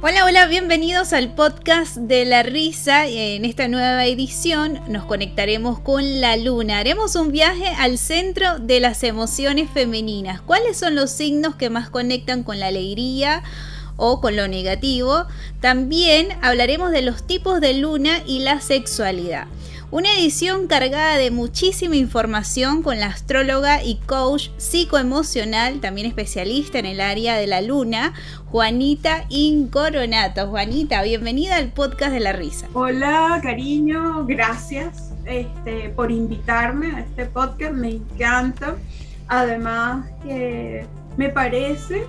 Hola, hola, bienvenidos al podcast de la risa. En esta nueva edición nos conectaremos con la luna. Haremos un viaje al centro de las emociones femeninas. ¿Cuáles son los signos que más conectan con la alegría? o con lo negativo. También hablaremos de los tipos de luna y la sexualidad. Una edición cargada de muchísima información con la astróloga y coach psicoemocional, también especialista en el área de la luna, Juanita Incoronato. Juanita, bienvenida al podcast de la risa. Hola, cariño, gracias este, por invitarme a este podcast, me encanta. Además, que me parece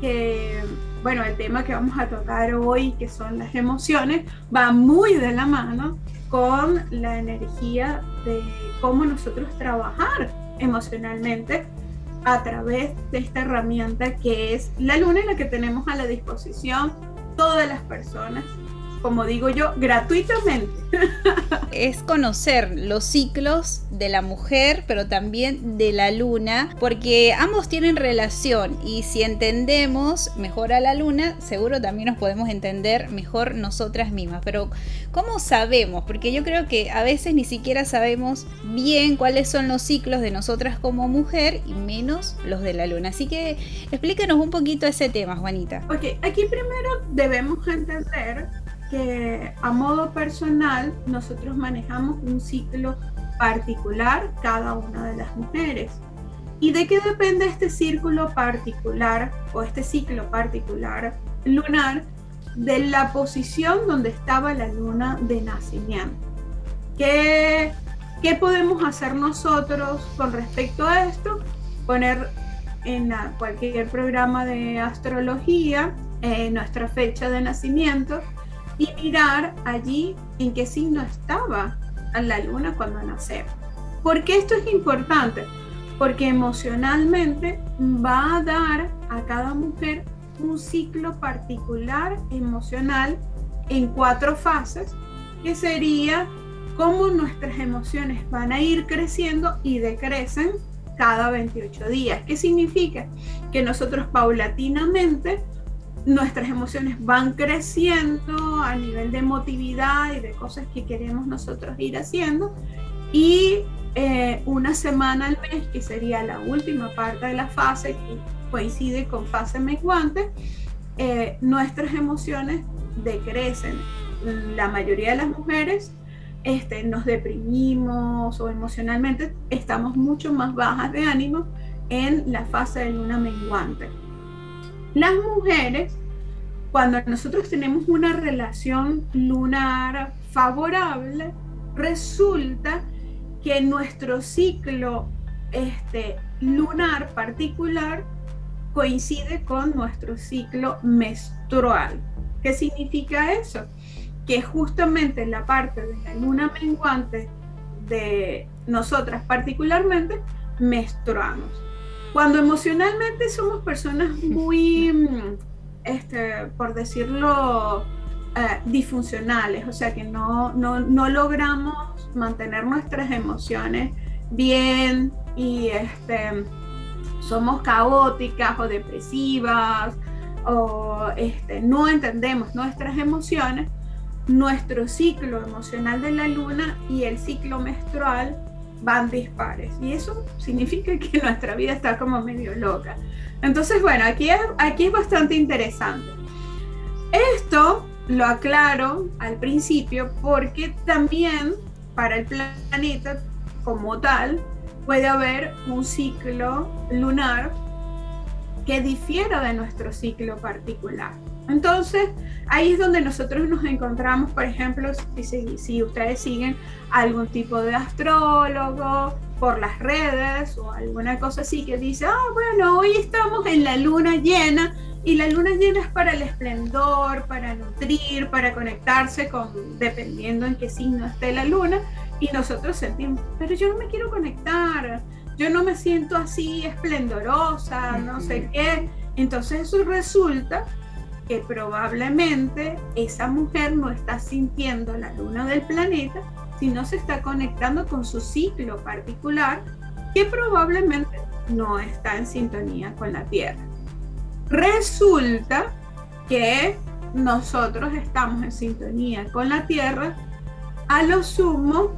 que bueno, el tema que vamos a tocar hoy, que son las emociones, va muy de la mano con la energía de cómo nosotros trabajar emocionalmente a través de esta herramienta que es la luna en la que tenemos a la disposición todas las personas como digo yo, gratuitamente. es conocer los ciclos de la mujer, pero también de la luna, porque ambos tienen relación y si entendemos mejor a la luna, seguro también nos podemos entender mejor nosotras mismas. Pero ¿cómo sabemos? Porque yo creo que a veces ni siquiera sabemos bien cuáles son los ciclos de nosotras como mujer y menos los de la luna. Así que explícanos un poquito ese tema, Juanita. Ok, aquí primero debemos entender a modo personal nosotros manejamos un ciclo particular cada una de las mujeres. ¿Y de qué depende este círculo particular o este ciclo particular lunar? De la posición donde estaba la luna de nacimiento. ¿Qué, qué podemos hacer nosotros con respecto a esto? Poner en cualquier programa de astrología eh, nuestra fecha de nacimiento y mirar allí en qué signo estaba la luna cuando nació. ¿Por qué esto es importante? Porque emocionalmente va a dar a cada mujer un ciclo particular emocional en cuatro fases, que sería cómo nuestras emociones van a ir creciendo y decrecen cada 28 días. ¿Qué significa? Que nosotros paulatinamente nuestras emociones van creciendo a nivel de emotividad y de cosas que queremos nosotros ir haciendo. Y eh, una semana al mes, que sería la última parte de la fase, que coincide con fase menguante, eh, nuestras emociones decrecen. La mayoría de las mujeres este, nos deprimimos o emocionalmente estamos mucho más bajas de ánimo en la fase de luna menguante. Las mujeres, cuando nosotros tenemos una relación lunar favorable, resulta que nuestro ciclo este, lunar particular coincide con nuestro ciclo menstrual. ¿Qué significa eso? Que justamente la parte de la luna menguante de nosotras particularmente menstruamos. Cuando emocionalmente somos personas muy, mm, este, por decirlo, eh, disfuncionales, o sea que no, no, no, logramos mantener nuestras emociones bien y este, somos caóticas o depresivas o este, no entendemos nuestras emociones, nuestro ciclo emocional de la luna y el ciclo menstrual van dispares. Y eso significa que nuestra vida está como medio loca. Entonces, bueno, aquí es, aquí es bastante interesante. Esto lo aclaro al principio porque también para el planeta como tal puede haber un ciclo lunar que difiera de nuestro ciclo particular. Entonces, ahí es donde nosotros nos encontramos, por ejemplo, si, si, ustedes siguen algún tipo de astrólogo por las redes o alguna cosa así que dice, ah, bueno, hoy estamos en la luna llena y la luna llena es para el esplendor, para nutrir, para conectarse con, dependiendo en qué signo esté la luna, y nosotros sentimos, pero yo no me quiero conectar, yo no me siento así esplendorosa, no sé qué. Entonces eso resulta que probablemente esa mujer no está sintiendo la luna del planeta, sino se está conectando con su ciclo particular que probablemente no está en sintonía con la Tierra. Resulta que nosotros estamos en sintonía con la Tierra, a lo sumo,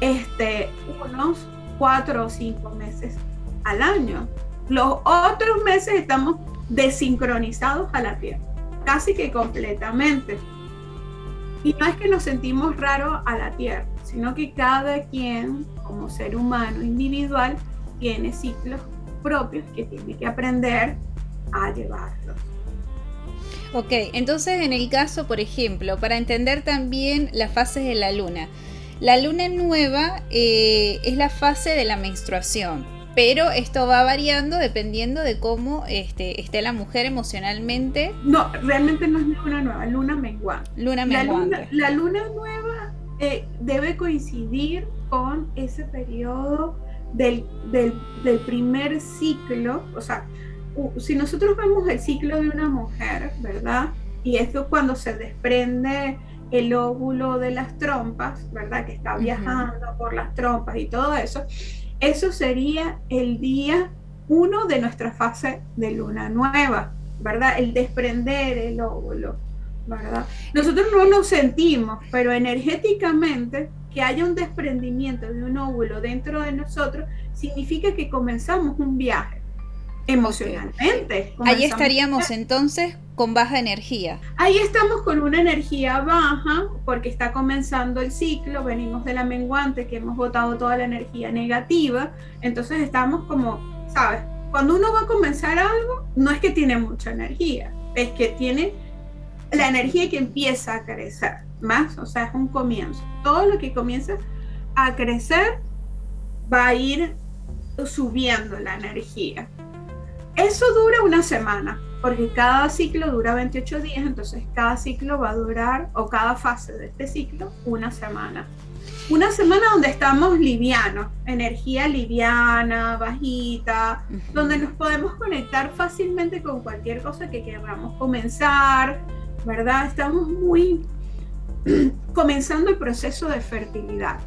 este, unos cuatro o cinco meses al año. Los otros meses estamos desincronizados a la Tierra, casi que completamente. Y no es que nos sentimos raros a la Tierra, sino que cada quien, como ser humano individual, tiene ciclos propios que tiene que aprender a llevarlos. Ok, entonces en el caso, por ejemplo, para entender también las fases de la luna, la luna nueva eh, es la fase de la menstruación, pero esto va variando dependiendo de cómo este, esté la mujer emocionalmente. No, realmente no es luna nueva, luna menguante. Luna menguante. La luna, nueva eh, debe coincidir con ese periodo del, del, primer ciclo, o sea, si nosotros vemos el ciclo de una mujer, ¿verdad? Y esto cuando se desprende el óvulo de las trompas, ¿verdad? Que está viajando por las trompas y todo eso, eso sería el día uno de nuestra fase de luna nueva, ¿verdad? El desprender el óvulo, ¿verdad? Nosotros no lo sentimos, pero energéticamente que haya un desprendimiento de un óvulo dentro de nosotros significa que comenzamos un viaje emocionalmente. Ahí estaríamos entonces con baja energía. Ahí estamos con una energía baja porque está comenzando el ciclo, venimos de la menguante que hemos botado toda la energía negativa, entonces estamos como, ¿sabes? Cuando uno va a comenzar algo, no es que tiene mucha energía, es que tiene la energía que empieza a crecer más, o sea, es un comienzo. Todo lo que comienza a crecer va a ir subiendo la energía. Eso dura una semana, porque cada ciclo dura 28 días, entonces cada ciclo va a durar, o cada fase de este ciclo, una semana. Una semana donde estamos livianos, energía liviana, bajita, donde nos podemos conectar fácilmente con cualquier cosa que queramos comenzar, ¿verdad? Estamos muy comenzando el proceso de fertilidad.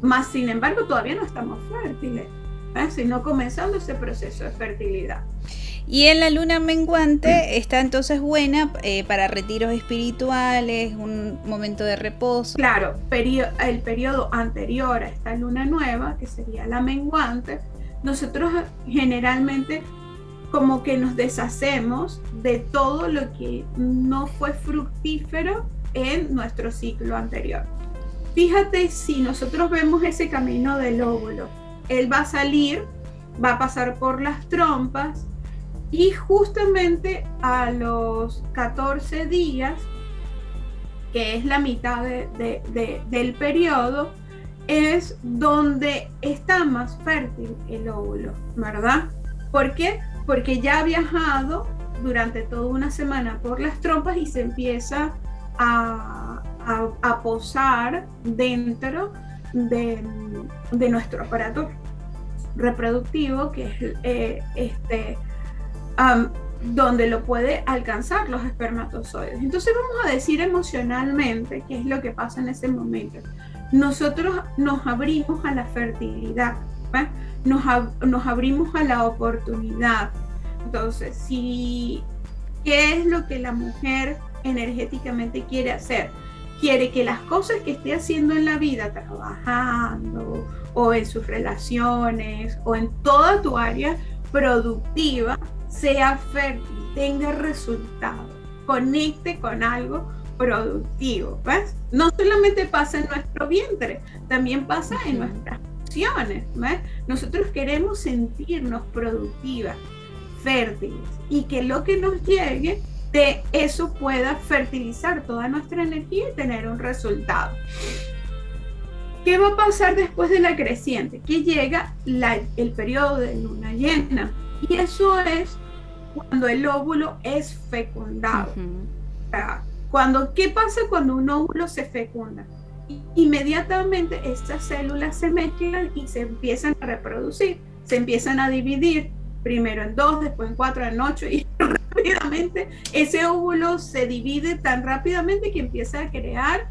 Más sin embargo, todavía no estamos fértiles, ¿eh? sino comenzando ese proceso de fertilidad. Y en la luna menguante está entonces buena eh, para retiros espirituales, un momento de reposo. Claro, el periodo anterior a esta luna nueva, que sería la menguante, nosotros generalmente como que nos deshacemos de todo lo que no fue fructífero en nuestro ciclo anterior. Fíjate si nosotros vemos ese camino del óvulo, él va a salir, va a pasar por las trompas y justamente a los 14 días, que es la mitad del periodo, es donde está más fértil el óvulo, ¿verdad? ¿Por qué? Porque ya ha viajado durante toda una semana por las trompas y se empieza a, posar dentro de, nuestro aparato reproductivo, que es eh, este, donde lo puede alcanzar los espermatozoides. Entonces vamos a decir emocionalmente qué es lo que pasa en ese momento. Nosotros nos abrimos a la fertilidad, nos, nos abrimos a la oportunidad. Entonces, si, ¿qué es lo que la mujer energéticamente quiere hacer? Quiere que las cosas que esté haciendo en la vida, trabajando o en sus relaciones o en toda tu área productiva, sea fértil, tenga resultados, conecte con algo productivo. ¿ves? No solamente pasa en nuestro vientre, también pasa en nuestras acciones. Nosotros queremos sentirnos productivas, fértiles y que lo que nos llegue de eso pueda fertilizar toda nuestra energía y tener un resultado. ¿Qué va a pasar después de la creciente? Que llega el periodo de luna llena. Y eso es cuando el óvulo es fecundado. cuando, ¿Qué pasa cuando un óvulo se fecunda? Inmediatamente estas células se mezclan y se empiezan a reproducir, se empiezan a dividir, primero en dos, después en cuatro, en ocho, y rápidamente ese óvulo se divide tan rápidamente que empieza a crear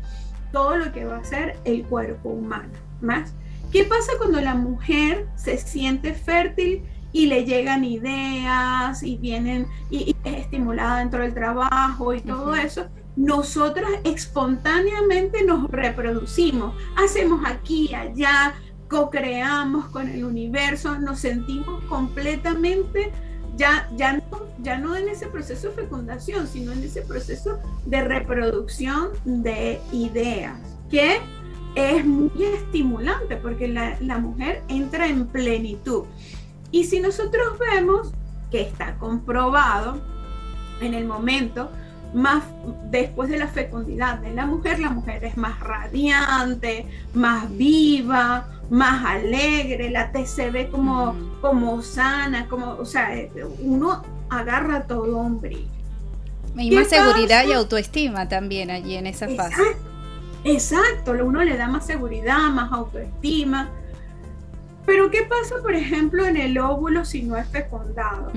todo lo que va a ser el cuerpo humano. ¿Más? ¿Qué pasa cuando la mujer se siente fértil y le llegan ideas y vienen y, es estimulada dentro del trabajo y todo eso, nosotras espontáneamente nos reproducimos, hacemos aquí, allá, co-creamos con el universo, nos sentimos completamente ya, ya, no, ya no en ese proceso de fecundación, sino en ese proceso de reproducción de ideas, que es muy estimulante porque la, la mujer entra en plenitud. Y si nosotros vemos que está comprobado en el momento más después de la fecundidad de la mujer, la mujer es más radiante, más viva, más alegre, la T se ve como, como sana, como, o sea, uno agarra todo un brillo. Y más seguridad y autoestima también allí en esa fase. Exacto, uno le da más seguridad, más autoestima. Pero ¿qué pasa, por ejemplo, en el óvulo si no es fecundado?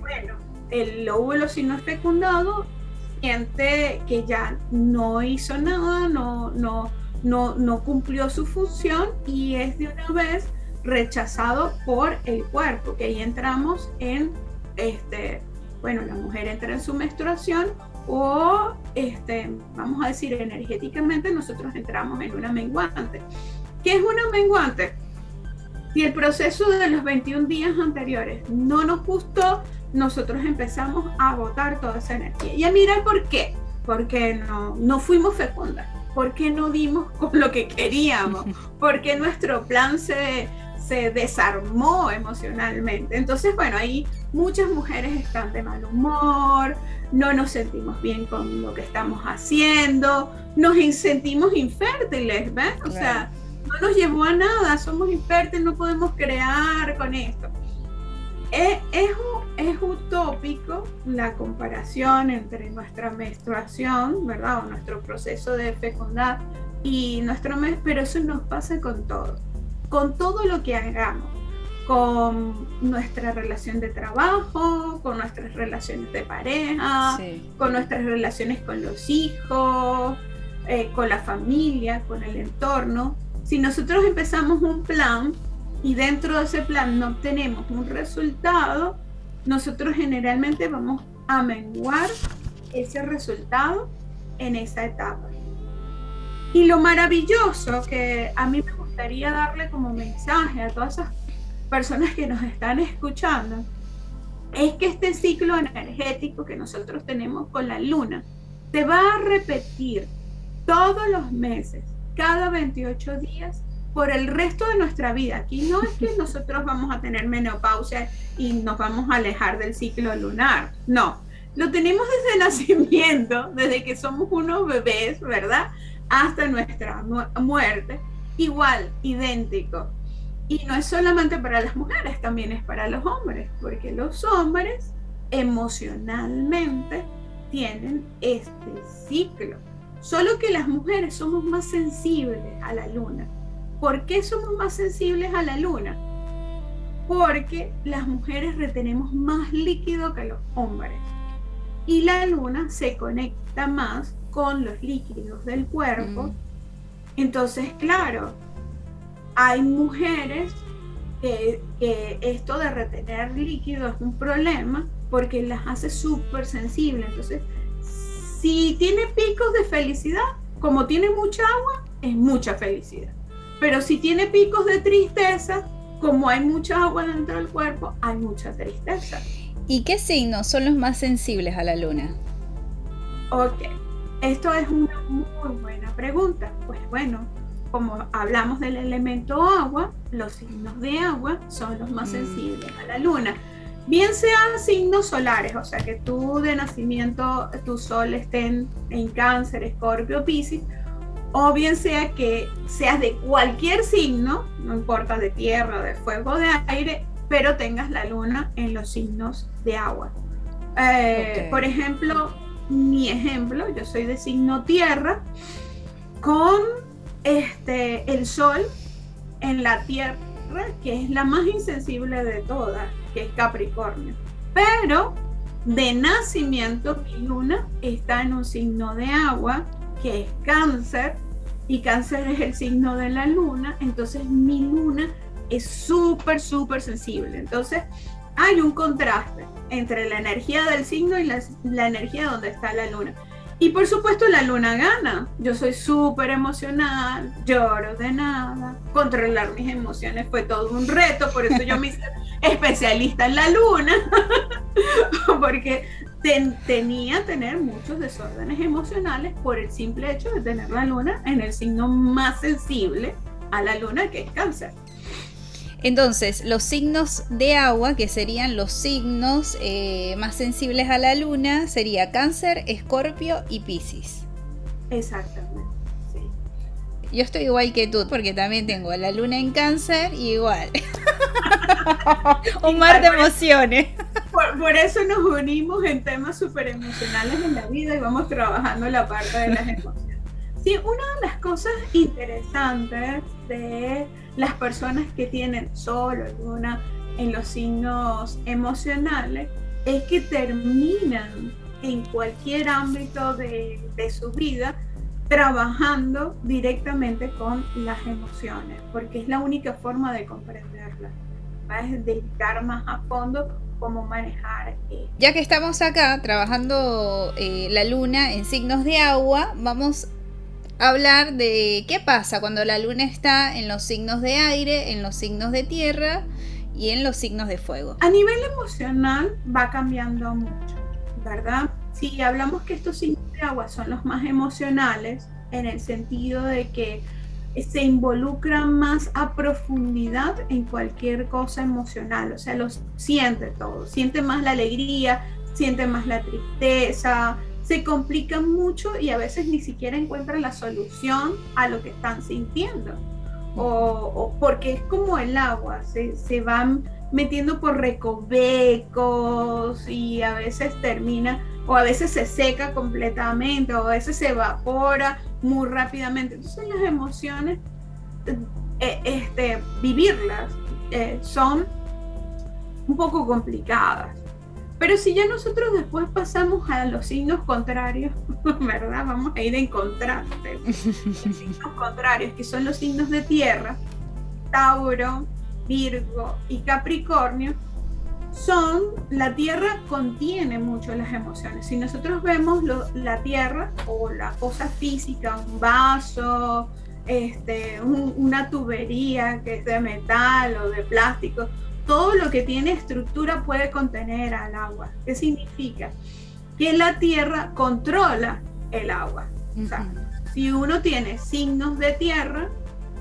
Bueno, el óvulo si no es fecundado siente que ya no hizo nada, no, no, no, no cumplió su función y es de una vez rechazado por el cuerpo, que ahí entramos en, este, bueno, la mujer entra en su menstruación o, este, vamos a decir, energéticamente nosotros entramos en una menguante. ¿Qué es una menguante? Si el proceso de los 21 días anteriores no nos gustó, nosotros empezamos a agotar toda esa energía. Y a mirar por qué. Porque no, no fuimos fecundas. Porque no dimos con lo que queríamos. Porque nuestro plan se, se desarmó emocionalmente. Entonces, bueno, ahí muchas mujeres están de mal humor, no nos sentimos bien con lo que estamos haciendo, nos sentimos infértiles, ¿ves? O sea, no nos llevó a nada, somos infértiles, no podemos crear con esto. Es, es, es, utópico la comparación entre nuestra menstruación, ¿verdad? O nuestro proceso de fecundar y nuestro mes, pero eso nos pasa con todo, con todo lo que hagamos, con nuestra relación de trabajo, con nuestras relaciones de pareja, con nuestras relaciones con los hijos, eh, con la familia, con el entorno. Si nosotros empezamos un plan y dentro de ese plan no obtenemos un resultado, nosotros generalmente vamos a menguar ese resultado en esa etapa. Y lo maravilloso que a mí me gustaría darle como mensaje a todas esas personas que nos están escuchando es que este ciclo energético que nosotros tenemos con la luna se va a repetir todos los meses, cada 28 días por el resto de nuestra vida. Aquí no es que nosotros vamos a tener menopausia y nos vamos a alejar del ciclo lunar. No, lo tenemos desde el nacimiento, desde que somos unos bebés, ¿verdad? Hasta nuestra muerte. Igual, idéntico. Y no es solamente para las mujeres, también es para los hombres, porque los hombres emocionalmente tienen este ciclo. Solo que las mujeres somos más sensibles a la luna ¿Por qué somos más sensibles a la luna? Porque las mujeres retenemos más líquido que los hombres. Y la luna se conecta más con los líquidos del cuerpo. Mm. Entonces, claro, hay mujeres que, que, esto de retener líquido es un problema porque las hace súper sensibles. Entonces, si tiene picos de felicidad, como tiene mucha agua, es mucha felicidad. Pero si tiene picos de tristeza, como hay mucha agua dentro del cuerpo, hay mucha tristeza. ¿Y qué signos son los más sensibles a la luna? Ok, esto es una muy buena pregunta. Pues bueno, como hablamos del elemento agua, los signos de agua son los más mm. sensibles a la luna. Bien sean signos solares, o sea que tú de nacimiento, tu sol esté en, en cáncer, escorpio, piscis, o bien sea que seas de cualquier signo, no importa de tierra, de fuego, de aire, pero tengas la luna en los signos de agua. Eh, por ejemplo, mi ejemplo, yo soy de signo tierra, con este, el sol en la tierra, que es la más insensible de todas, que es Capricornio. Pero de nacimiento mi luna está en un signo de agua, que es cáncer, y cáncer es el signo de la luna, entonces mi luna es súper, súper sensible. Entonces, hay un contraste entre la energía del signo y la, la energía donde está la luna. Y por supuesto la luna gana. Yo soy súper emocional, lloro de nada. Controlar mis emociones fue todo un reto, por eso yo me hice especialista en la luna, porque tenía tener muchos desórdenes emocionales por el simple hecho de tener la luna en el signo más sensible a la luna, que es cáncer. Entonces, los signos de agua, que serían los signos eh, más sensibles a la luna, sería cáncer, escorpio y piscis. Exactamente. Sí. Yo estoy igual que tú, porque también tengo la luna en cáncer y igual. Un mar de emociones. Por, eso nos unimos en temas súper emocionales en la vida y vamos trabajando la parte de las emociones. Sí, una de las cosas interesantes de las personas que tienen solo luna en los signos emocionales es que terminan en cualquier ámbito de, su vida trabajando directamente con las emociones, porque es la única forma de comprenderlas. Va a dedicar más a fondo cómo manejar. Ya que estamos acá trabajando eh, la luna en signos de agua, vamos hablar de qué pasa cuando la luna está en los signos de aire, en los signos de tierra y en los signos de fuego. A nivel emocional va cambiando mucho, ¿verdad? Si hablamos que estos signos de agua son los más emocionales, en el sentido de que se involucran más a profundidad en cualquier cosa emocional, o sea, los siente todo, siente más la alegría, siente más la tristeza, se complican mucho y a veces ni siquiera encuentran la solución a lo que están sintiendo. O, porque es como el agua, se, se, van metiendo por recovecos y a veces termina, o a veces se seca completamente, o a veces se evapora muy rápidamente. Entonces las emociones, eh, este, vivirlas eh, son un poco complicadas. Pero si ya nosotros después pasamos a los signos contrarios, ¿verdad? Vamos a ir en contraste. Los signos contrarios, que son los signos de tierra, Tauro, Virgo y Capricornio, son, la tierra contiene mucho las emociones. Si nosotros vemos la tierra o la cosa física, un vaso, este, una tubería que es de metal o de plástico, todo lo que tiene estructura puede contener al agua. ¿Qué significa? Que la tierra controla el agua. O sea, si uno tiene signos de tierra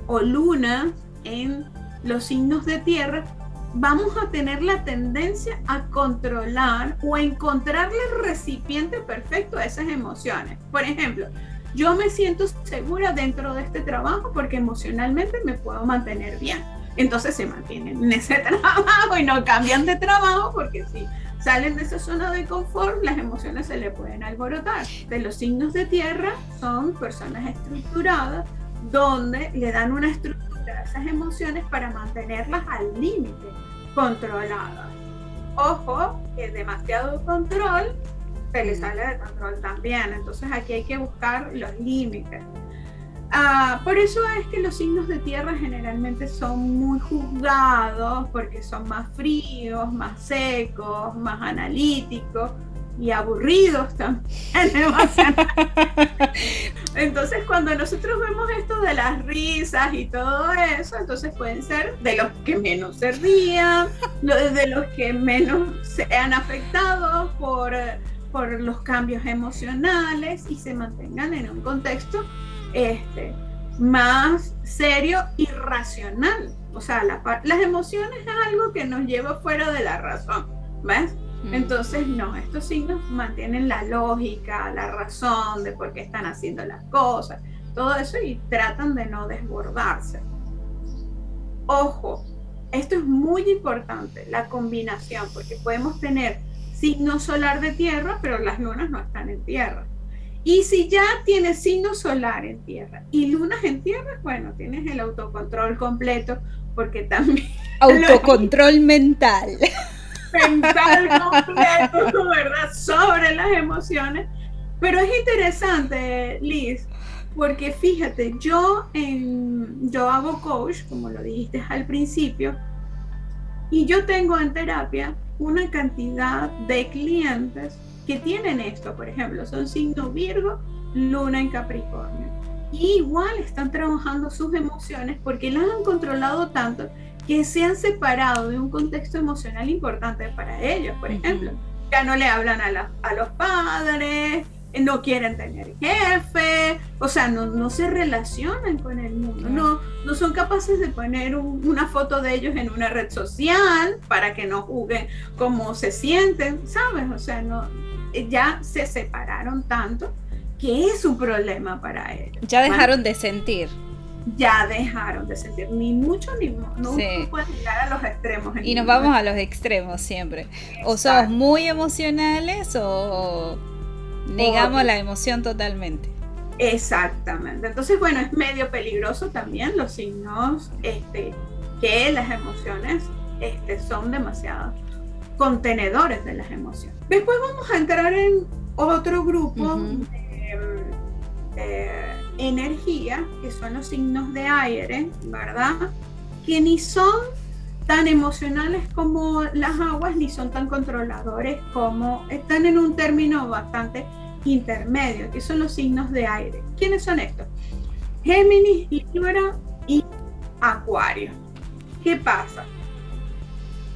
o luna en los signos de tierra, vamos a tener la tendencia a controlar o a encontrarle el recipiente perfecto a esas emociones. Por ejemplo, yo me siento segura dentro de este trabajo porque emocionalmente me puedo mantener bien entonces se mantienen en ese trabajo y no cambian de trabajo porque si salen de esa zona de confort, las emociones se le pueden alborotar. De los signos de tierra son personas estructuradas donde le dan una estructura esas emociones para mantenerlas al límite, controladas. Ojo, que demasiado control se le sale de control también. Entonces aquí hay que buscar los límites. Ah, por eso es que los signos de tierra generalmente son muy juzgados porque son más fríos, más secos, más analíticos y aburridos también. entonces cuando nosotros vemos esto de las risas y todo eso, entonces pueden ser de los que menos se rían, de los que menos sean afectados por, por los cambios emocionales y se mantengan en un contexto este, más serio y racional. O sea, las emociones es algo que nos lleva fuera de la razón, ¿ves? Mm. Entonces, no, estos signos mantienen la lógica, la razón de por qué están haciendo las cosas, todo eso y tratan de no desbordarse. Ojo, esto es muy importante, la combinación, porque podemos tener signo solar de tierra, pero las lunas no están en tierra. Y si ya tienes signo solar en tierra y lunas en tierra, bueno, tienes el autocontrol completo porque también... Autocontrol mental. Mental completo, ¿verdad? Sobre las emociones. Pero es interesante, Liz, Porque fíjate, yo, en, yo hago coach, como lo dijiste al principio, y yo tengo en terapia una cantidad de clientes que tienen esto, por ejemplo, son signo Virgo, Luna en Capricornio. Y igual están trabajando sus emociones porque las han controlado tanto que se han separado de un contexto emocional importante para ellos, por ejemplo. Ya no le hablan a, a los padres, no quieren tener jefe, o sea, no, no se relacionan con el mundo, no, no son capaces de poner una foto de ellos en una red social para que no juzguen cómo se sienten, ¿sabes? O sea, no, ya se separaron tanto que es un problema para ellos. Ya dejaron de sentir. Ya dejaron de sentir, ni mucho ni no pueden llegar a los extremos. y nos vamos a los extremos siempre. O somos muy emocionales o Negamos la emoción totalmente. Exactamente. Entonces, bueno, es medio peligroso también los signos este, que las emociones este, son demasiado contenedores de las emociones. Después vamos a entrar en otro grupo de, energía, que son los signos de aire, ¿verdad? Que ni son tan emocionales como las aguas, ni son tan controladores como están en un término bastante intermedio, que son los signos de aire. ¿Quiénes son estos? Géminis, Libra y Acuario. ¿Qué pasa?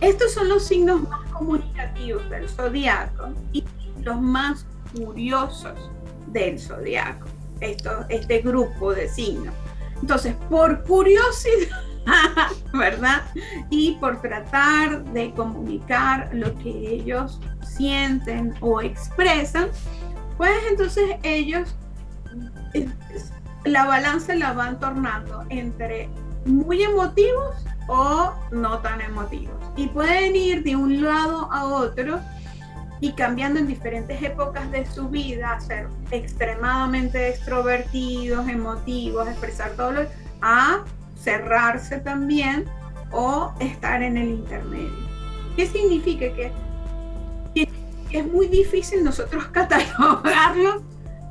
Estos son los signos más comunicativos del zodiaco y los más curiosos del zodiaco. Esto, este grupo de signos. Entonces, por curiosidad, ¿verdad? Y por tratar de comunicar lo que ellos sienten o expresan, pues entonces ellos la balanza la van tornando entre muy emotivos o no tan emotivos. Y pueden ir de un lado a otro y cambiando en diferentes épocas de su vida, ser extremadamente extrovertidos, emotivos, expresar todo lo a cerrarse también o estar en el intermedio. ¿Qué significa? Que es muy difícil nosotros catalogarlos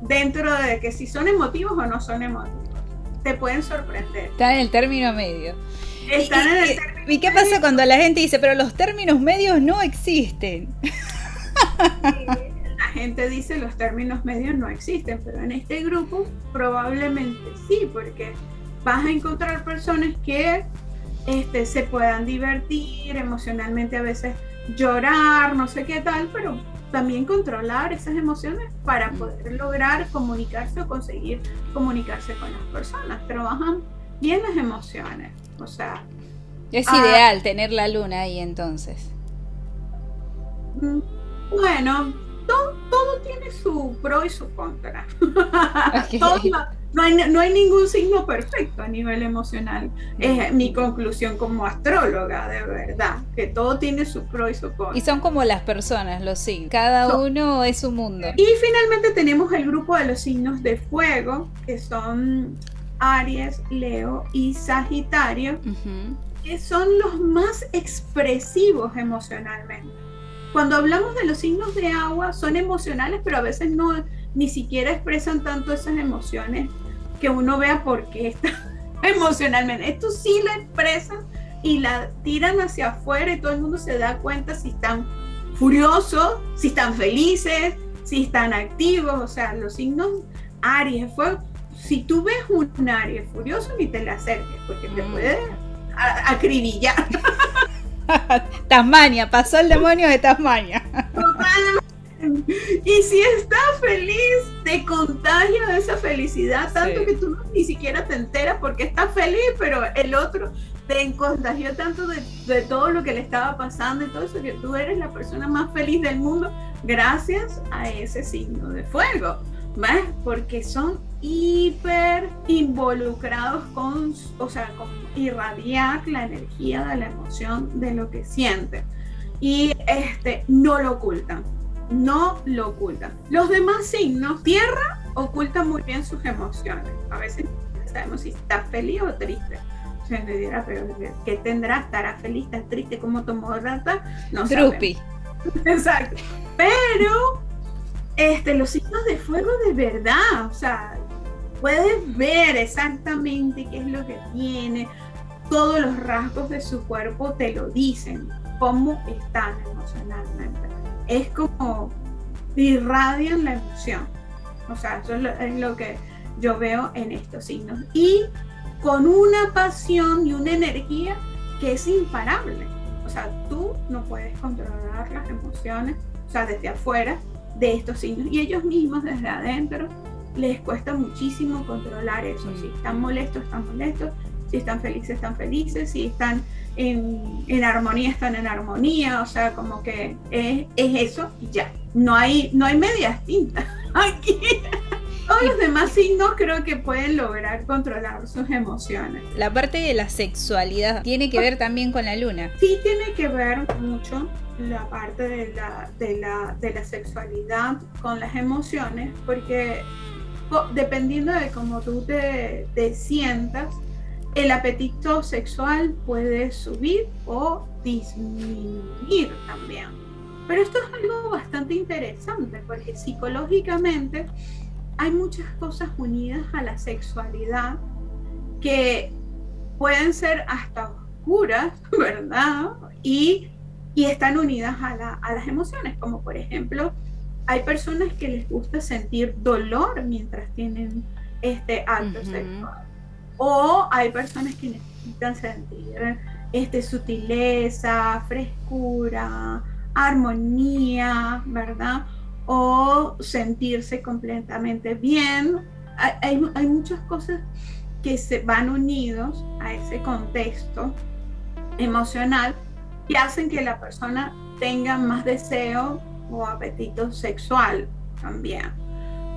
dentro de que si son emotivos o no son emotivos. Te pueden sorprender. Están en el término medio. Están en el término ¿Y qué pasa cuando la gente dice, pero los términos medios no existen? la gente dice los términos medios no existen, pero en este grupo probablemente sí, porque vas a encontrar personas que este, se puedan divertir emocionalmente, a veces llorar, no sé qué tal, pero también controlar esas emociones para poder lograr comunicarse o conseguir comunicarse con las personas. Trabajan bien las emociones, o sea... Es ideal tener la luna ahí entonces. Mm, bueno, todo, todo tiene su pro y su contra. no hay, no hay ningún signo perfecto a nivel emocional. Es mi conclusión como astróloga, de verdad, que todo tiene su pro y su contra. Y son como las personas, los signos. Cada uno es un mundo. Y finalmente tenemos el grupo de los signos de fuego, que son Aries, Leo y Sagitario, que son los más expresivos emocionalmente. Cuando hablamos de los signos de agua, son emocionales, pero a veces no ni siquiera expresan tanto esas emociones que uno vea por qué está emocionalmente. Esto sí la expresan y la tiran hacia afuera y todo el mundo se da cuenta si están furiosos, si están felices, si están activos. O sea, los signos Aries fue. Si tú ves un Aries furioso, ni te le acerques porque te mm. puede acribillar. Tasmania, pasó el demonio de Tasmania. Y si está feliz, te contagia de esa felicidad, tanto que tú ni siquiera te enteras porque está feliz, pero el otro te contagió tanto de, de, todo lo que le estaba pasando y todo eso, que tú eres la persona más feliz del mundo gracias a ese signo de fuego. ¿Ves? Porque son hiper involucrados con, o sea, con irradiar la energía de la emoción de lo que sienten. Y este, no lo ocultan no lo ocultan. Los demás signos, tierra, ocultan muy bien sus emociones. A veces sabemos si está feliz o triste. Se me dirá, pero ¿qué tendrá? ¿Estará feliz? ¿Está triste? ¿Cómo tomó rata? No Drupi. Exacto. Pero este, los signos de fuego de verdad, o sea, puedes ver exactamente qué es lo que tiene, todos los rasgos de su cuerpo te lo dicen, cómo están emocionalmente. Es como irradian la emoción. O sea, eso es lo, que yo veo en estos signos. Y con una pasión y una energía que es imparable. O sea, tú no puedes controlar las emociones, o sea, desde afuera de estos signos. Y ellos mismos desde adentro les cuesta muchísimo controlar eso. Si están molestos, están molestos. Si están felices, están felices. Si están en, en armonía, están en armonía. O sea, como que es, es eso y ya. No hay, no hay medias tintas aquí. Todos los demás signos creo que pueden lograr controlar sus emociones. La parte de la sexualidad tiene que ver también con la luna. Sí, tiene que ver mucho la parte de la, de la, de la sexualidad con las emociones, porque dependiendo de cómo tú te, sientas, el apetito sexual puede subir o disminuir también. Pero esto es algo bastante interesante porque psicológicamente hay muchas cosas unidas a la sexualidad que pueden ser hasta oscuras, ¿verdad? Y, y están unidas a las emociones, como por ejemplo, hay personas que les gusta sentir dolor mientras tienen este acto sexual. O hay personas que necesitan sentir este, sutileza, frescura, armonía, ¿verdad? O sentirse completamente bien. Hay, hay, muchas cosas que se van unidos a ese contexto emocional y hacen que la persona tenga más deseo o apetito sexual también.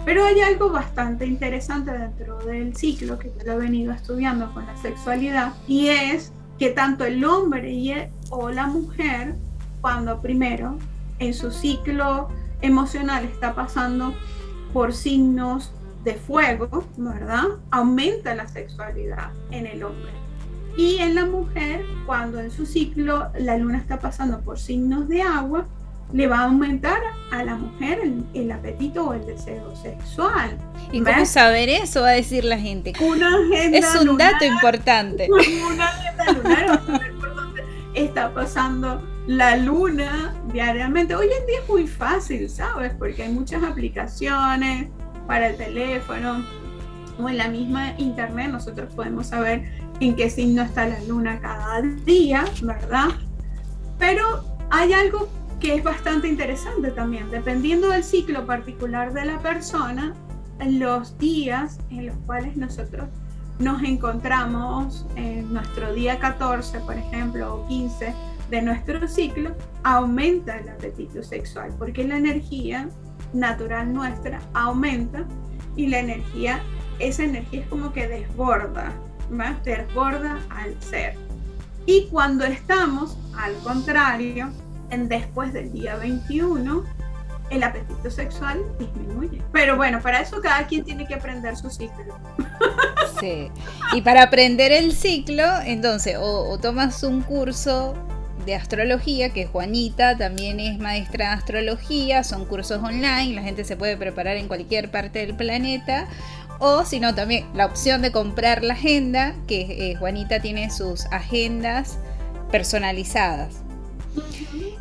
Pero hay algo bastante interesante dentro del ciclo que yo he venido estudiando con la sexualidad y es que tanto el hombre y o la mujer cuando primero en su ciclo emocional está pasando por signos de fuego, ¿verdad? Aumenta la sexualidad en el hombre. Y en la mujer, cuando en su ciclo la luna está pasando por signos de agua, le va a aumentar a la mujer el, apetito o el deseo sexual. ¿Y cómo saber eso? Va a decir la gente. Una agenda es un dato importante. Una agenda lunar, por dónde está pasando la luna diariamente. Hoy en día es muy fácil, ¿sabes? Porque hay muchas aplicaciones para el teléfono o en la misma internet nosotros podemos saber en qué signo está la luna cada día, ¿verdad? Pero hay algo que es bastante interesante también, dependiendo del ciclo particular de la persona, los días en los cuales nosotros nos encontramos en nuestro día 14, por ejemplo, o 15, de nuestro ciclo, aumenta el apetito sexual, porque la energía natural nuestra aumenta y la energía, esa energía es como que desborda, más desborda al ser. Y cuando estamos, al contrario, en después del día 21, el apetito sexual disminuye. Pero bueno, para eso cada quien tiene que aprender su ciclo. Sí. Y para aprender el ciclo, entonces, o tomas un curso de astrología, que Juanita también es maestra de astrología, son cursos online, la gente se puede preparar en cualquier parte del planeta. O si no, también la opción de comprar la agenda, que eh, Juanita tiene sus agendas personalizadas.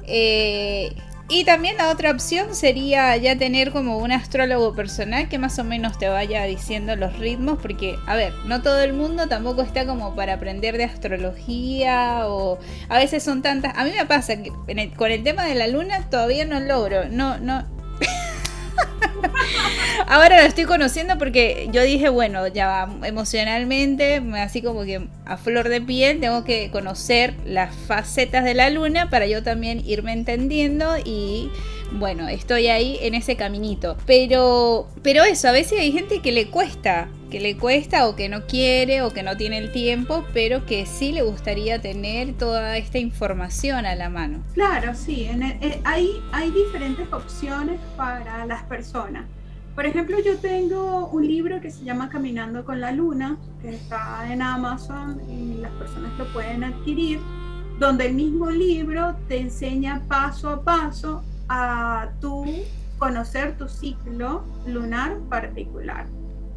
Eh, y también la otra opción sería ya tener como un astrólogo personal que más o menos te vaya diciendo los ritmos, porque, a ver, no todo el mundo tampoco está como para aprender de astrología o a veces son tantas... A mí me pasa que con el tema de la luna todavía no logro, no, no, Ahora lo estoy conociendo porque yo dije, bueno, ya emocionalmente, así como que a flor de piel, tengo que conocer las facetas de la luna para yo también irme entendiendo y bueno, estoy ahí en ese caminito. Pero, pero eso, a veces hay gente que le cuesta, que le cuesta o que no quiere o que no tiene el tiempo, pero que sí le gustaría tener toda esta información a la mano. Claro, sí, eh, hay, hay diferentes opciones para las personas. Por ejemplo, yo tengo un libro que se llama Caminando con la Luna, que está en Amazon y las personas lo pueden adquirir, donde el mismo libro te enseña paso a paso a tú conocer tu ciclo lunar particular.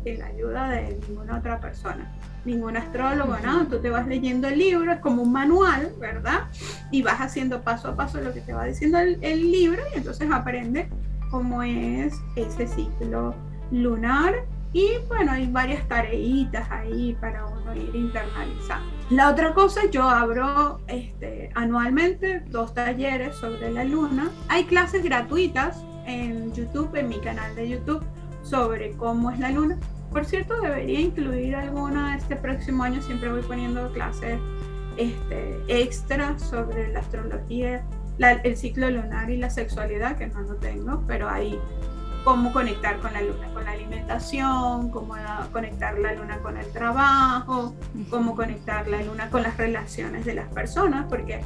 sin la ayuda de ninguna otra persona, ningún astrólogo, ¿no? Tú te vas leyendo el libro, es como un manual, ¿verdad? Y vas haciendo paso a paso lo que te va diciendo el, el libro y entonces aprendes cómo es ese ciclo lunar y bueno, hay varias tareitas ahí para uno ir internalizando. La otra cosa, yo abro este, anualmente dos talleres sobre la luna. Hay clases gratuitas en YouTube, en mi canal de YouTube, sobre cómo es la luna. Por cierto, debería incluir alguna este próximo año. Siempre voy poniendo clases este, extras sobre la astrología, el ciclo lunar y la sexualidad, que no lo tengo, pero hay cómo conectar con la luna, con la alimentación, cómo conectar la luna con el trabajo, cómo conectar la luna con las relaciones de las personas, porque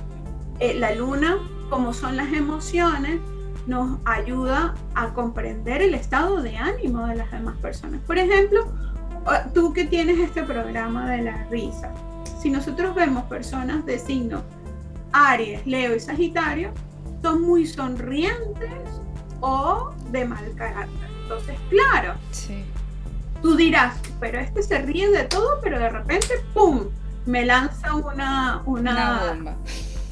eh, la luna, como son las emociones, nos ayuda a comprender el estado de ánimo de las demás personas. Por ejemplo, tú que tienes este programa de la risa, si nosotros vemos personas de signo Aries, Leo y Sagitario, son muy sonrientes, o de mal carácter. Entonces, claro, tú dirás, pero este se ríe de todo, pero de repente, ¡pum!, me lanza una, una, bomba.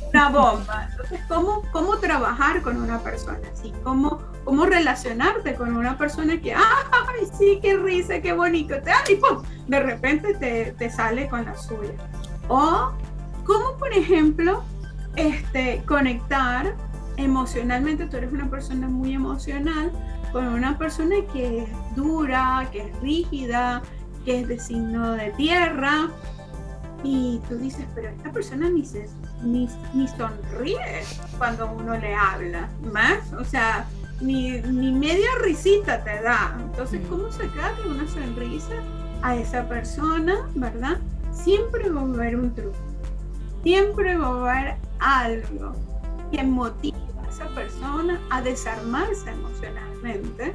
Una bomba. Entonces, ¿cómo, ¿cómo trabajar con una persona así? ¿Cómo, ¿Cómo relacionarte con una persona que, ¡ay, sí, qué risa, qué bonito! Y ¡pum! De repente te, te sale con la suya. O, ¿cómo, por ejemplo, este, conectar emocionalmente tú eres una persona muy emocional con una persona que es dura, que es rígida, que es de signo de tierra. Y tú dices, pero esta persona ni, se, ni, sonríe cuando uno le habla, ¿más? O sea, ni, ni media risita te da. Entonces, ¿cómo sacarle una sonrisa a esa persona, verdad? Siempre va a haber un truco. Siempre va a haber algo que motive persona a desarmarse emocionalmente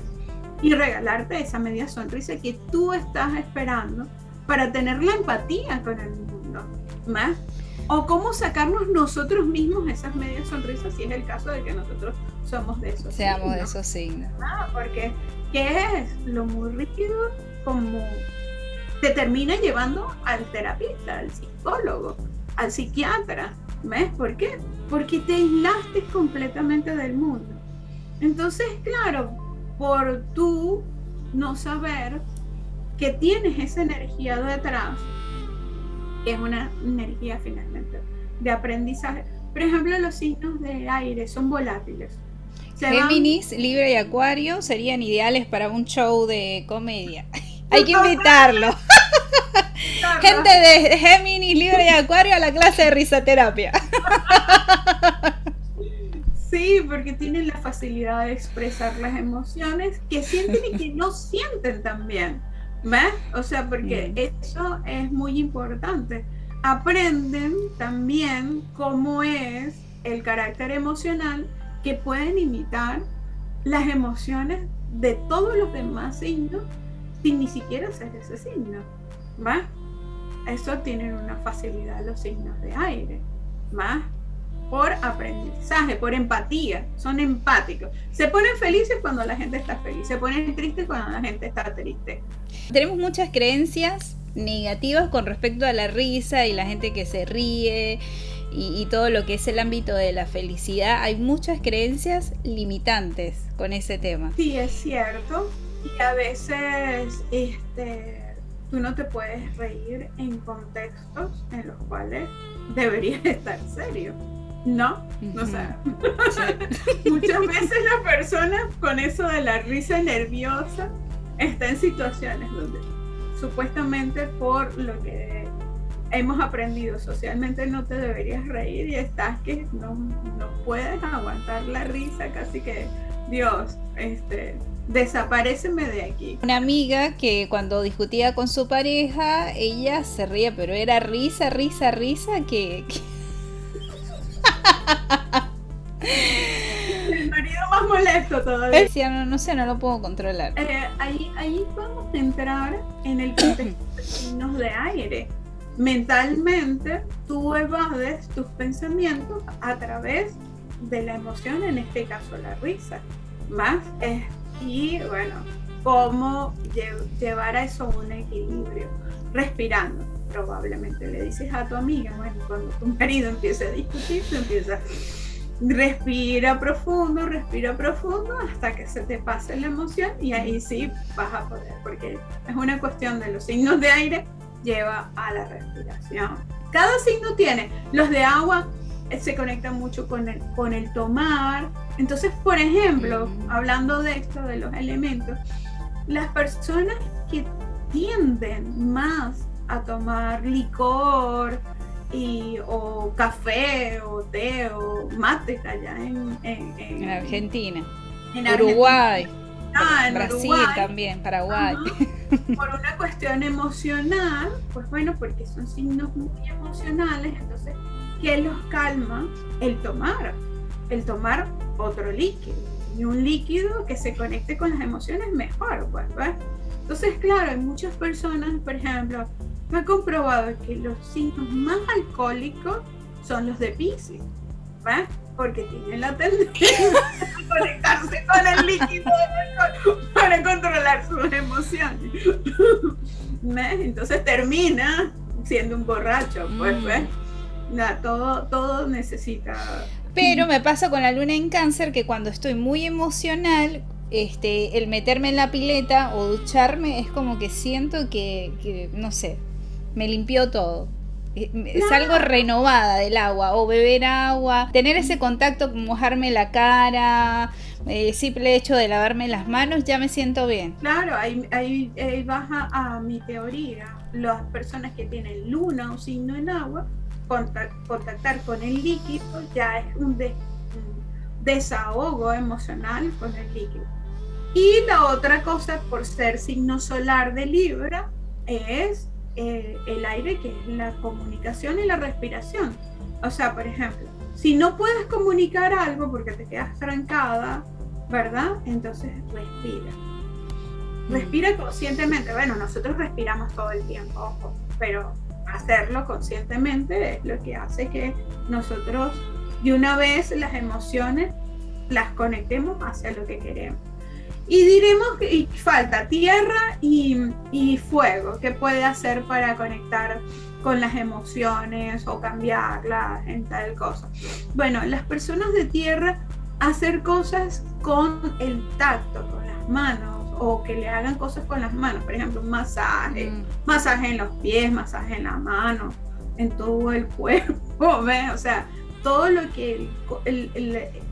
y regalarte esa media sonrisa que tú estás esperando para tener la empatía con el mundo. ¿más? O cómo sacarnos nosotros mismos esas medias sonrisas si es el caso de que nosotros somos de esos Seamos de esos signos. Ah, porque ¿qué es? Lo muy rígido como te termina llevando al terapista, al psicólogo, al psiquiatra. ¿Ves por qué? porque te aislaste completamente del mundo. Entonces, claro, por tú no saber que tienes esa energía detrás, es una energía finalmente de aprendizaje. Por ejemplo, los signos de aire son volátiles. Géminis, Libra y Acuario serían ideales para un show de comedia. Hay que invitarlo. Gente de Géminis, Libra y Acuario a la clase de risoterapia. Sí, porque tienen la facilidad de expresar las emociones que sienten y que no sienten también. ¿Ves? O sea, porque eso es muy importante. Aprenden también cómo es el carácter emocional que pueden imitar las emociones de todos los demás signos sin ni siquiera ser ese signo. ¿Va? Eso tienen una facilidad los signos de aire. ¿Va? Por aprendizaje, por empatía. Son empáticos. Se ponen felices cuando la gente está feliz. Se ponen tristes cuando la gente está triste. Tenemos muchas creencias negativas con respecto a la risa y la gente que se ríe y, y, todo lo que es el ámbito de la felicidad, hay muchas creencias limitantes con ese tema. Sí, es cierto. Y a veces este, tú no te puedes reír en contextos en los cuales deberías estar serio. ¿No? O sea, muchas veces la persona con eso de la risa nerviosa está en situaciones donde supuestamente por lo que hemos aprendido socialmente no te deberías reír y estás que no, no puedes aguantar la risa, casi que Dios, este, desapareceme de aquí. Una amiga que cuando discutía con su pareja, ella se ría, pero era risa, risa, risa, que... El marido más molesto todavía. Decía, no, no sé, no lo puedo controlar. Eh, ahí, ahí vamos a entrar en el contexto de signos de aire. Mentalmente, tú evades tus pensamientos a través de la emoción, en este caso la risa. Más es y bueno, cómo llevar a eso un equilibrio, respirando. Probablemente le dices a tu amiga, bueno, cuando tu marido empiece a discutir, tú empiezas, respira profundo, respira profundo hasta que se te pase la emoción y ahí sí vas a poder, porque es una cuestión de los signos de aire, lleva a la respiración. Cada signo tiene, los de agua eh, se conectan mucho con el, con el tomar. Entonces, por ejemplo, hablando de esto, de los elementos, las personas que tienden más a tomar licor y, o café o té o mate allá en, en, Argentina, en Uruguay. Ah, en Brasil también, Paraguay. por una cuestión emocional, pues bueno, porque son signos muy emocionales, entonces, ¿qué los calma? El tomar, el tomar otro líquido. Y un líquido que se conecte con las emociones mejor, pues, Entonces, claro, hay muchas personas, por ejemplo, me ha comprobado que los signos más alcohólicos son los de Pisces, ¿ves? Porque tienen la tendencia a conectarse con el líquido para controlar sus emociones. ¿Ves? Entonces termina siendo un borracho, pues, mm. ¿ves? Todo, todo necesita pero me pasa con la luna en cáncer que cuando estoy muy emocional, este, el meterme en la pileta o ducharme es como que siento que, no sé, me limpió todo. Eh, Salgo renovada del agua, o beber agua, tener ese contacto, mojarme la cara, el simple hecho de lavarme las manos, ya me siento bien. Claro, ahí, ahí, baja a mi teoría. Las personas que tienen luna o signo en agua contactar con el líquido ya es un, desahogo emocional con el líquido. Y la otra cosa, por ser signo solar de Libra, es eh, el aire, que es la comunicación y la respiración. O sea, por ejemplo, si no puedes comunicar algo porque te quedas trancada, ¿verdad? Entonces respira. Respira conscientemente. Bueno, nosotros respiramos todo el tiempo, ojo, pero hacerlo conscientemente es lo que hace que nosotros de una vez las emociones las conectemos hacia lo que queremos. Y diremos que falta tierra y, y fuego. ¿Qué puede hacer para conectar con las emociones o cambiarlas en tal cosa? Bueno, las personas de tierra hacer cosas con el tacto, con las manos, o que le hagan cosas con las manos, por ejemplo, un masaje, mm. masaje en los pies, masaje en la mano, en todo el cuerpo, ¿ves? O sea, todo lo que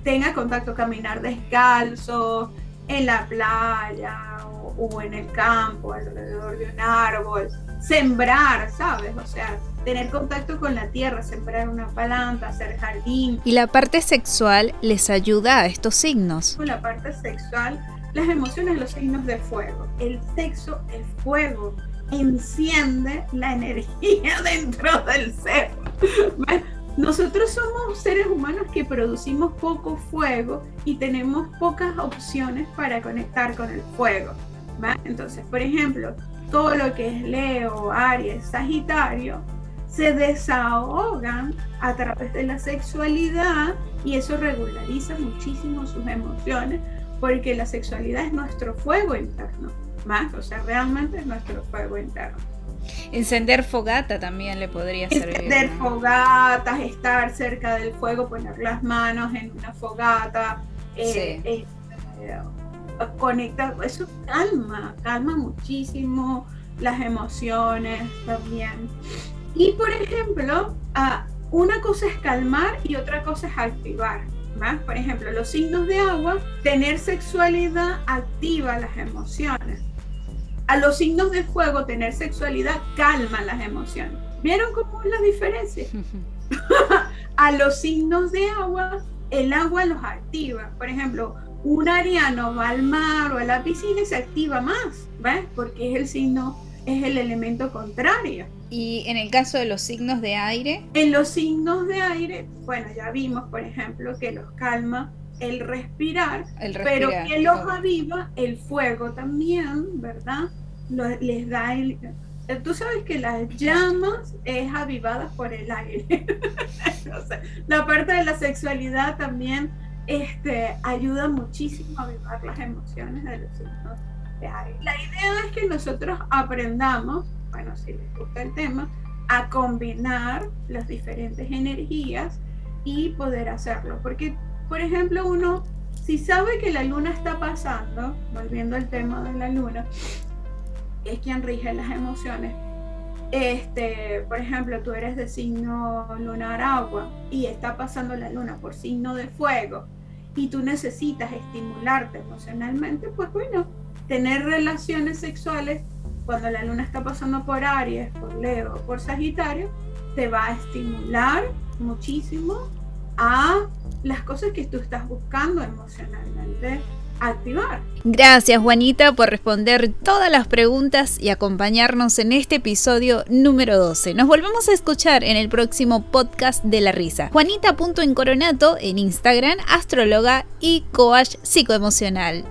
tenga contacto, caminar descalzo, en la playa o, en el campo, alrededor de un árbol, sembrar, ¿sabes? O sea, tener contacto con la tierra, sembrar una planta, hacer jardín. ¿Y la parte sexual les ayuda a estos signos? La parte sexual las emociones, los signos de fuego. El sexo, el fuego, enciende la energía dentro del ser. Nosotros somos seres humanos que producimos poco fuego y tenemos pocas opciones para conectar con el fuego. Entonces, por ejemplo, todo lo que es Leo, Aries, Sagitario, se desahogan a través de la sexualidad y eso regulariza muchísimo sus emociones porque la sexualidad es nuestro fuego interno, más, o sea, realmente es nuestro fuego interno. Encender fogata también le podría servir. Encender fogatas, estar cerca del fuego, poner las manos en una fogata, eh, eh, eh, conectar, eso calma, calma muchísimo las emociones también. Y por ejemplo, ah, una cosa es calmar y otra cosa es activar. Por ejemplo, los signos de agua, tener sexualidad activa las emociones. A los signos de fuego, tener sexualidad calma las emociones. ¿Vieron cómo es la diferencia? a los signos de agua, el agua los activa. Por ejemplo, un ariano va al mar o a la piscina y se activa más, ¿ves? Porque es el signo, es el elemento contrario. Y en el caso de los signos de aire. En los signos de aire, bueno, ya vimos, por ejemplo, que los calma el respirar, pero que los aviva el fuego también, ¿verdad? les da el... Tú sabes que las llamas es avivada por el aire. la parte de la sexualidad también este, ayuda muchísimo a avivar las emociones de los signos. La idea es que nosotros aprendamos, bueno, si les gusta el tema, a combinar las diferentes energías y poder hacerlo. Porque, por ejemplo, uno, si sabe que la luna está pasando, volviendo al tema de la luna, es quien rige las emociones. Este, por ejemplo, tú eres de signo lunar agua y está pasando la luna por signo de fuego y tú necesitas estimularte emocionalmente, pues bueno, tener relaciones sexuales cuando la luna está pasando por Aries, por Leo, por Sagitario, te va a estimular muchísimo a las cosas que tú estás buscando emocionalmente activar. Gracias Juanita por responder todas las preguntas y acompañarnos en este episodio número 12. Nos volvemos a escuchar en el próximo podcast de la risa. Juanita.encoronato en Instagram, astróloga y coach psicoemocional.